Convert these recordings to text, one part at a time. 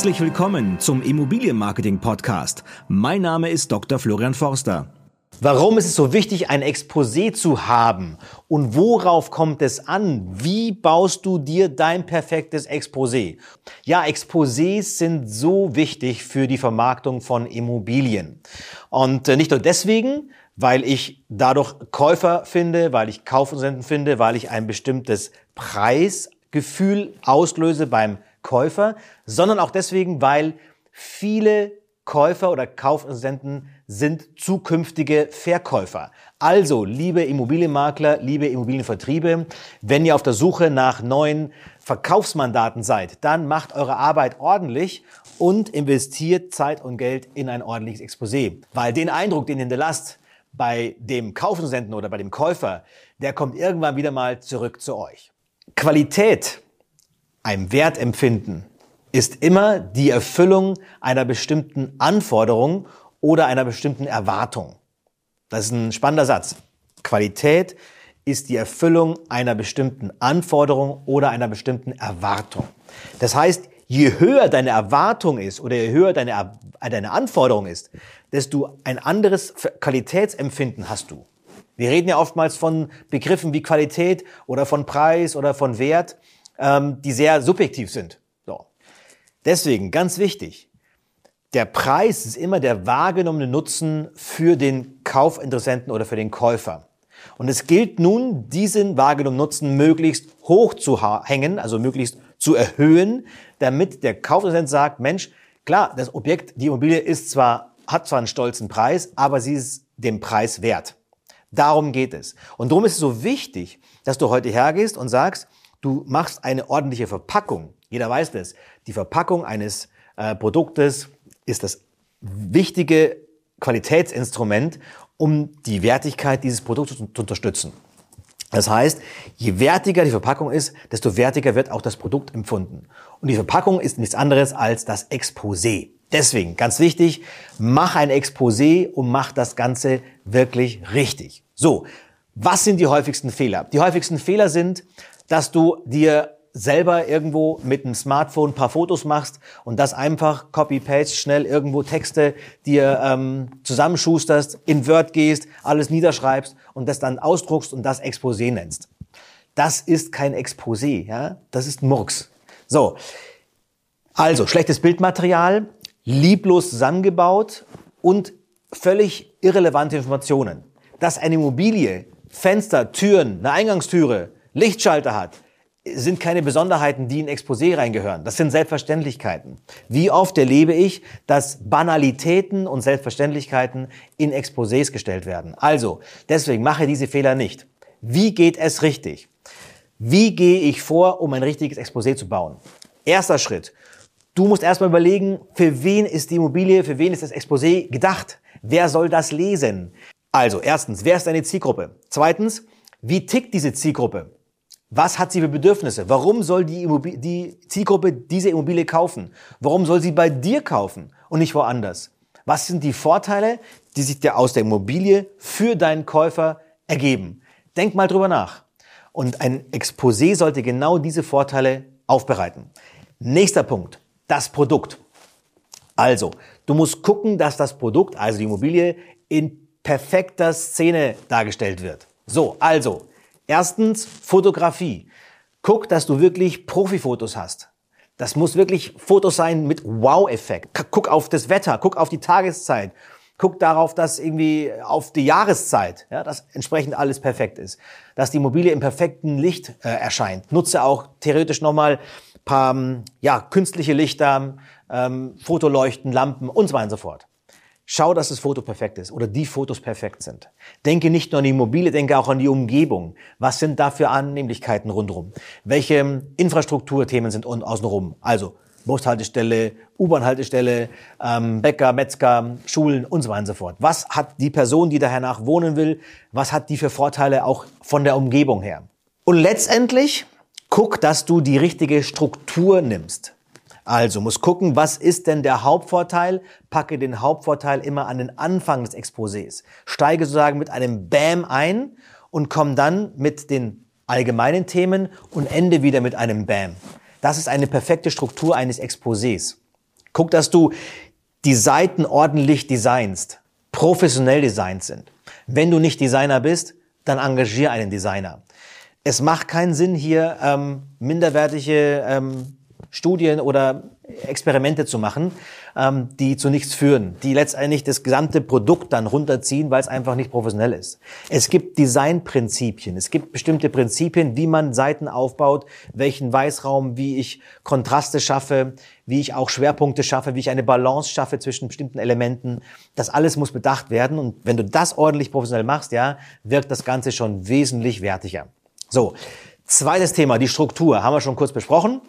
Herzlich willkommen zum Immobilienmarketing Podcast. Mein Name ist Dr. Florian Forster. Warum ist es so wichtig, ein Exposé zu haben? Und worauf kommt es an? Wie baust du dir dein perfektes Exposé? Ja, Exposés sind so wichtig für die Vermarktung von Immobilien. Und äh, nicht nur deswegen, weil ich dadurch Käufer finde, weil ich Kaufinteressenten finde, weil ich ein bestimmtes Preisgefühl auslöse beim Käufer, sondern auch deswegen, weil viele Käufer oder Kaufinteressenten sind zukünftige Verkäufer. Also, liebe Immobilienmakler, liebe Immobilienvertriebe, wenn ihr auf der Suche nach neuen Verkaufsmandaten seid, dann macht eure Arbeit ordentlich und investiert Zeit und Geld in ein ordentliches Exposé. Weil den Eindruck, den ihr hinterlasst bei dem Kaufinteressenten oder bei dem Käufer, der kommt irgendwann wieder mal zurück zu euch. Qualität ein Wertempfinden ist immer die Erfüllung einer bestimmten Anforderung oder einer bestimmten Erwartung. Das ist ein spannender Satz. Qualität ist die Erfüllung einer bestimmten Anforderung oder einer bestimmten Erwartung. Das heißt, je höher deine Erwartung ist oder je höher deine, deine Anforderung ist, desto ein anderes Qualitätsempfinden hast du. Wir reden ja oftmals von Begriffen wie Qualität oder von Preis oder von Wert ähm, die sehr subjektiv sind. So. Deswegen, ganz wichtig, der Preis ist immer der wahrgenommene Nutzen für den Kaufinteressenten oder für den Käufer. Und es gilt nun, diesen wahrgenommenen Nutzen möglichst hoch zu hängen, also möglichst zu erhöhen, damit der Kaufinteressent sagt, Mensch, klar, das Objekt, die Immobilie ist zwar, hat zwar einen stolzen Preis, aber sie ist dem Preis wert. Darum geht es. Und darum ist es so wichtig, dass du heute hergehst und sagst, Du machst eine ordentliche Verpackung. Jeder weiß das. Die Verpackung eines äh, Produktes ist das wichtige Qualitätsinstrument, um die Wertigkeit dieses Produktes zu, zu unterstützen. Das heißt, je wertiger die Verpackung ist, desto wertiger wird auch das Produkt empfunden. Und die Verpackung ist nichts anderes als das Exposé. Deswegen, ganz wichtig, mach ein Exposé und mach das Ganze wirklich richtig. So, was sind die häufigsten Fehler? Die häufigsten Fehler sind, dass du dir selber irgendwo mit einem Smartphone ein paar Fotos machst und das einfach Copy-Paste, schnell irgendwo Texte dir ähm, zusammenschusterst, in Word gehst, alles niederschreibst und das dann ausdruckst und das Exposé nennst. Das ist kein Exposé, ja? das ist Murks. So, also schlechtes Bildmaterial, lieblos zusammengebaut und völlig irrelevante Informationen. Dass eine Immobilie, Fenster, Türen, eine Eingangstüre, Lichtschalter hat, sind keine Besonderheiten, die in Exposé reingehören. Das sind Selbstverständlichkeiten. Wie oft erlebe ich, dass Banalitäten und Selbstverständlichkeiten in Exposés gestellt werden? Also, deswegen mache diese Fehler nicht. Wie geht es richtig? Wie gehe ich vor, um ein richtiges Exposé zu bauen? Erster Schritt. Du musst erstmal überlegen, für wen ist die Immobilie, für wen ist das Exposé gedacht? Wer soll das lesen? Also, erstens, wer ist deine Zielgruppe? Zweitens, wie tickt diese Zielgruppe? Was hat sie für Bedürfnisse? Warum soll die, Immobilie, die Zielgruppe diese Immobilie kaufen? Warum soll sie bei dir kaufen und nicht woanders? Was sind die Vorteile, die sich dir aus der Immobilie für deinen Käufer ergeben? Denk mal drüber nach. Und ein Exposé sollte genau diese Vorteile aufbereiten. Nächster Punkt, das Produkt. Also, du musst gucken, dass das Produkt, also die Immobilie, in perfekter Szene dargestellt wird. So, also, Erstens Fotografie. Guck, dass du wirklich Profifotos hast. Das muss wirklich Fotos sein mit Wow-Effekt. Guck auf das Wetter, guck auf die Tageszeit, guck darauf, dass irgendwie auf die Jahreszeit, ja, dass entsprechend alles perfekt ist, dass die Immobilie im perfekten Licht äh, erscheint. Nutze auch theoretisch nochmal paar ja, künstliche Lichter, ähm, Fotoleuchten, Lampen und so weiter und so fort. Schau, dass das Foto perfekt ist oder die Fotos perfekt sind. Denke nicht nur an die Immobilie, denke auch an die Umgebung. Was sind da für Annehmlichkeiten rundherum? Welche Infrastrukturthemen sind außenrum? Also Bushaltestelle, U-Bahn-Haltestelle, ähm, Bäcker, Metzger, Schulen und so weiter und so fort. Was hat die Person, die daher nach wohnen will, was hat die für Vorteile auch von der Umgebung her? Und letztendlich guck, dass du die richtige Struktur nimmst. Also muss gucken, was ist denn der Hauptvorteil? Packe den Hauptvorteil immer an den Anfang des Exposés. Steige sozusagen mit einem Bam ein und komm dann mit den allgemeinen Themen und ende wieder mit einem Bam. Das ist eine perfekte Struktur eines Exposés. Guck, dass du die Seiten ordentlich designst, professionell designt sind. Wenn du nicht Designer bist, dann engagier einen Designer. Es macht keinen Sinn, hier ähm, minderwertige ähm, Studien oder Experimente zu machen, ähm, die zu nichts führen, die letztendlich das gesamte Produkt dann runterziehen, weil es einfach nicht professionell ist. Es gibt Designprinzipien, es gibt bestimmte Prinzipien, wie man Seiten aufbaut, welchen Weißraum, wie ich Kontraste schaffe, wie ich auch Schwerpunkte schaffe, wie ich eine Balance schaffe zwischen bestimmten Elementen. Das alles muss bedacht werden und wenn du das ordentlich professionell machst, ja, wirkt das Ganze schon wesentlich wertiger. So. Zweites Thema, die Struktur, haben wir schon kurz besprochen.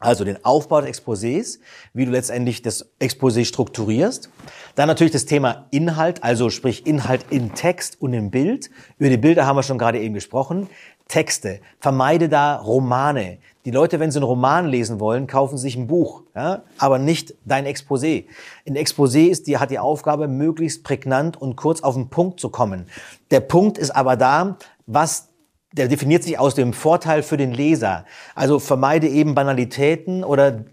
Also den Aufbau des Exposés, wie du letztendlich das Exposé strukturierst. Dann natürlich das Thema Inhalt, also sprich Inhalt in Text und im Bild. Über die Bilder haben wir schon gerade eben gesprochen. Texte. Vermeide da Romane. Die Leute, wenn sie einen Roman lesen wollen, kaufen sich ein Buch, ja? aber nicht dein Exposé. Ein Exposé ist, die hat die Aufgabe, möglichst prägnant und kurz auf den Punkt zu kommen. Der Punkt ist aber da, was der definiert sich aus dem Vorteil für den Leser. Also vermeide eben Banalitäten oder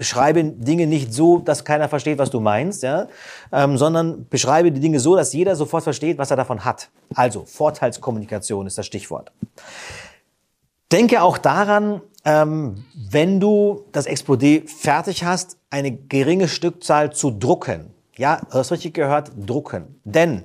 beschreibe Dinge nicht so, dass keiner versteht, was du meinst, ja, ähm, sondern beschreibe die Dinge so, dass jeder sofort versteht, was er davon hat. Also Vorteilskommunikation ist das Stichwort. Denke auch daran, ähm, wenn du das Exposé fertig hast, eine geringe Stückzahl zu drucken. Ja, du hast richtig gehört, drucken. Denn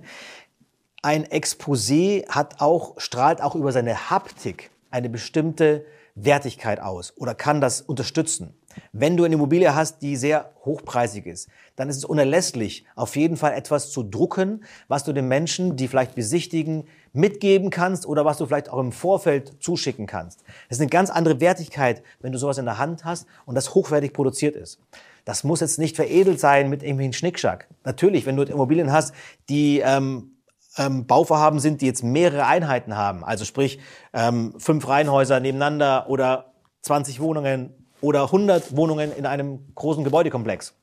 ein Exposé hat auch, strahlt auch über seine Haptik eine bestimmte Wertigkeit aus oder kann das unterstützen. Wenn du eine Immobilie hast, die sehr hochpreisig ist, dann ist es unerlässlich, auf jeden Fall etwas zu drucken, was du den Menschen, die vielleicht besichtigen, mitgeben kannst oder was du vielleicht auch im Vorfeld zuschicken kannst. Das ist eine ganz andere Wertigkeit, wenn du sowas in der Hand hast und das hochwertig produziert ist. Das muss jetzt nicht veredelt sein mit irgendwelchen Schnickschack. Natürlich, wenn du Immobilien hast, die ähm, ähm, Bauvorhaben sind, die jetzt mehrere Einheiten haben, also sprich ähm, fünf Reihenhäuser nebeneinander oder 20 Wohnungen oder 100 Wohnungen in einem großen Gebäudekomplex.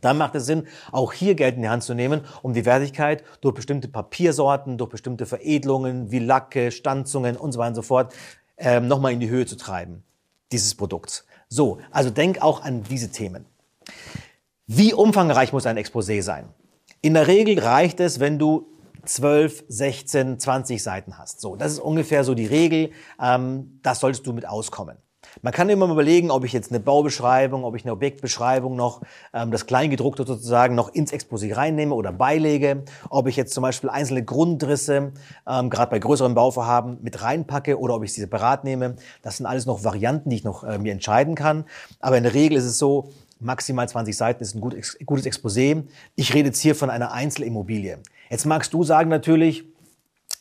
Dann macht es Sinn, auch hier Geld in die Hand zu nehmen, um die Wertigkeit durch bestimmte Papiersorten, durch bestimmte Veredelungen wie Lacke, Stanzungen und so weiter und so fort ähm, nochmal in die Höhe zu treiben, dieses Produkts. So, also denk auch an diese Themen. Wie umfangreich muss ein Exposé sein? In der Regel reicht es, wenn du 12, 16, 20 Seiten hast. So, das ist ungefähr so die Regel. Ähm, das solltest du mit auskommen. Man kann immer überlegen, ob ich jetzt eine Baubeschreibung, ob ich eine Objektbeschreibung noch, ähm, das Kleingedruckte sozusagen noch ins Exposé reinnehme oder beilege, ob ich jetzt zum Beispiel einzelne Grundrisse, ähm, gerade bei größeren Bauvorhaben, mit reinpacke oder ob ich sie separat nehme. Das sind alles noch Varianten, die ich noch äh, mir entscheiden kann. Aber in der Regel ist es so, maximal 20 Seiten ist ein gutes Exposé. Ich rede jetzt hier von einer Einzelimmobilie. Jetzt magst du sagen natürlich,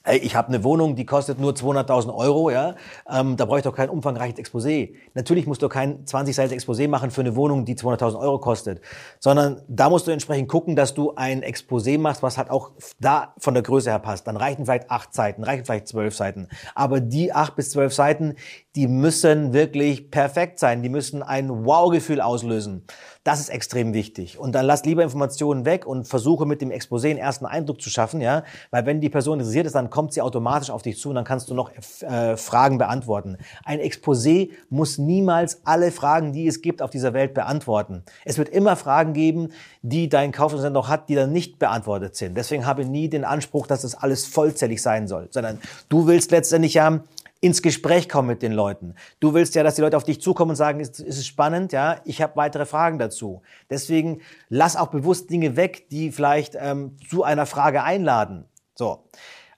Ey, ich habe eine Wohnung, die kostet nur 200.000 Euro, ja. Ähm, da brauche ich doch kein umfangreiches Exposé. Natürlich musst du kein 20 Seiten Exposé machen für eine Wohnung, die 200.000 Euro kostet, sondern da musst du entsprechend gucken, dass du ein Exposé machst, was halt auch da von der Größe her passt. Dann reichen vielleicht acht Seiten, reichen vielleicht zwölf Seiten. Aber die acht bis zwölf Seiten, die müssen wirklich perfekt sein. Die müssen ein Wow-Gefühl auslösen. Das ist extrem wichtig. Und dann lass lieber Informationen weg und versuche mit dem Exposé einen ersten Eindruck zu schaffen, ja. Weil wenn die Person interessiert ist, dann kommt sie automatisch auf dich zu und dann kannst du noch äh, Fragen beantworten. Ein Exposé muss niemals alle Fragen, die es gibt auf dieser Welt, beantworten. Es wird immer Fragen geben, die dein Kaufmann noch hat, die dann nicht beantwortet sind. Deswegen habe nie den Anspruch, dass das alles vollzählig sein soll, sondern du willst letztendlich ja ins Gespräch kommen mit den Leuten. Du willst ja, dass die Leute auf dich zukommen und sagen, ist, ist es spannend, ja, ich habe weitere Fragen dazu. Deswegen lass auch bewusst Dinge weg, die vielleicht ähm, zu einer Frage einladen. So,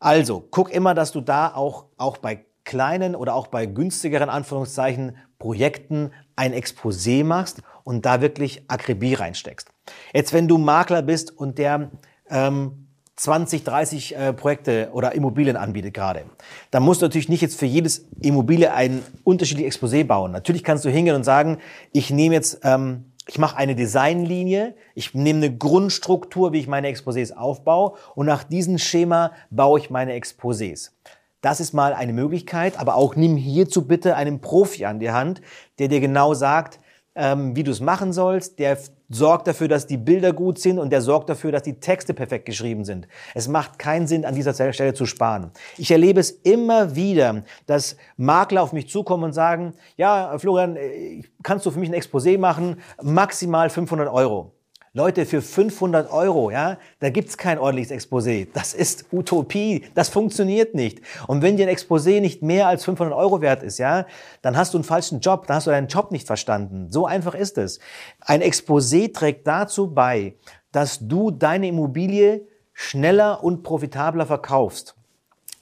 also guck immer, dass du da auch auch bei kleinen oder auch bei günstigeren Anführungszeichen Projekten ein Exposé machst und da wirklich Akribie reinsteckst. Jetzt, wenn du Makler bist und der ähm, 20, 30 äh, Projekte oder Immobilien anbietet gerade, dann musst du natürlich nicht jetzt für jedes Immobilie ein unterschiedliches Exposé bauen. Natürlich kannst du hingehen und sagen, ich nehme jetzt, ähm, ich mache eine Designlinie, ich nehme eine Grundstruktur, wie ich meine Exposés aufbaue und nach diesem Schema baue ich meine Exposés. Das ist mal eine Möglichkeit, aber auch nimm hierzu bitte einen Profi an die Hand, der dir genau sagt, ähm, wie du es machen sollst, der sorgt dafür, dass die Bilder gut sind und der sorgt dafür, dass die Texte perfekt geschrieben sind. Es macht keinen Sinn, an dieser Stelle zu sparen. Ich erlebe es immer wieder, dass Makler auf mich zukommen und sagen, ja, Florian, äh, kannst du für mich ein Exposé machen? Maximal 500 Euro. Leute, für 500 Euro, ja, da gibt's kein ordentliches Exposé. Das ist Utopie. Das funktioniert nicht. Und wenn dir ein Exposé nicht mehr als 500 Euro wert ist, ja, dann hast du einen falschen Job. Dann hast du deinen Job nicht verstanden. So einfach ist es. Ein Exposé trägt dazu bei, dass du deine Immobilie schneller und profitabler verkaufst.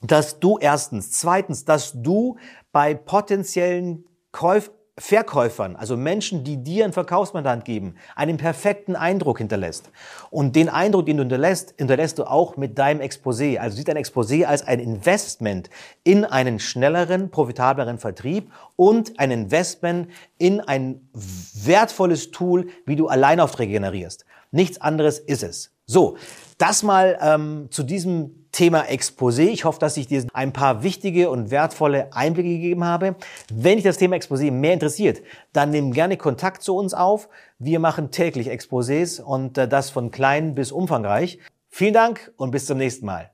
Dass du erstens, zweitens, dass du bei potenziellen Käuf Verkäufern, also Menschen, die dir ein Verkaufsmandat geben, einen perfekten Eindruck hinterlässt. Und den Eindruck, den du hinterlässt, hinterlässt du auch mit deinem Exposé. Also sieht dein Exposé als ein Investment in einen schnelleren, profitableren Vertrieb und ein Investment in ein wertvolles Tool, wie du Alleinaufträge generierst. Nichts anderes ist es. So, das mal ähm, zu diesem Thema Exposé. Ich hoffe, dass ich dir ein paar wichtige und wertvolle Einblicke gegeben habe. Wenn dich das Thema Exposé mehr interessiert, dann nimm gerne Kontakt zu uns auf. Wir machen täglich Exposés und äh, das von klein bis umfangreich. Vielen Dank und bis zum nächsten Mal.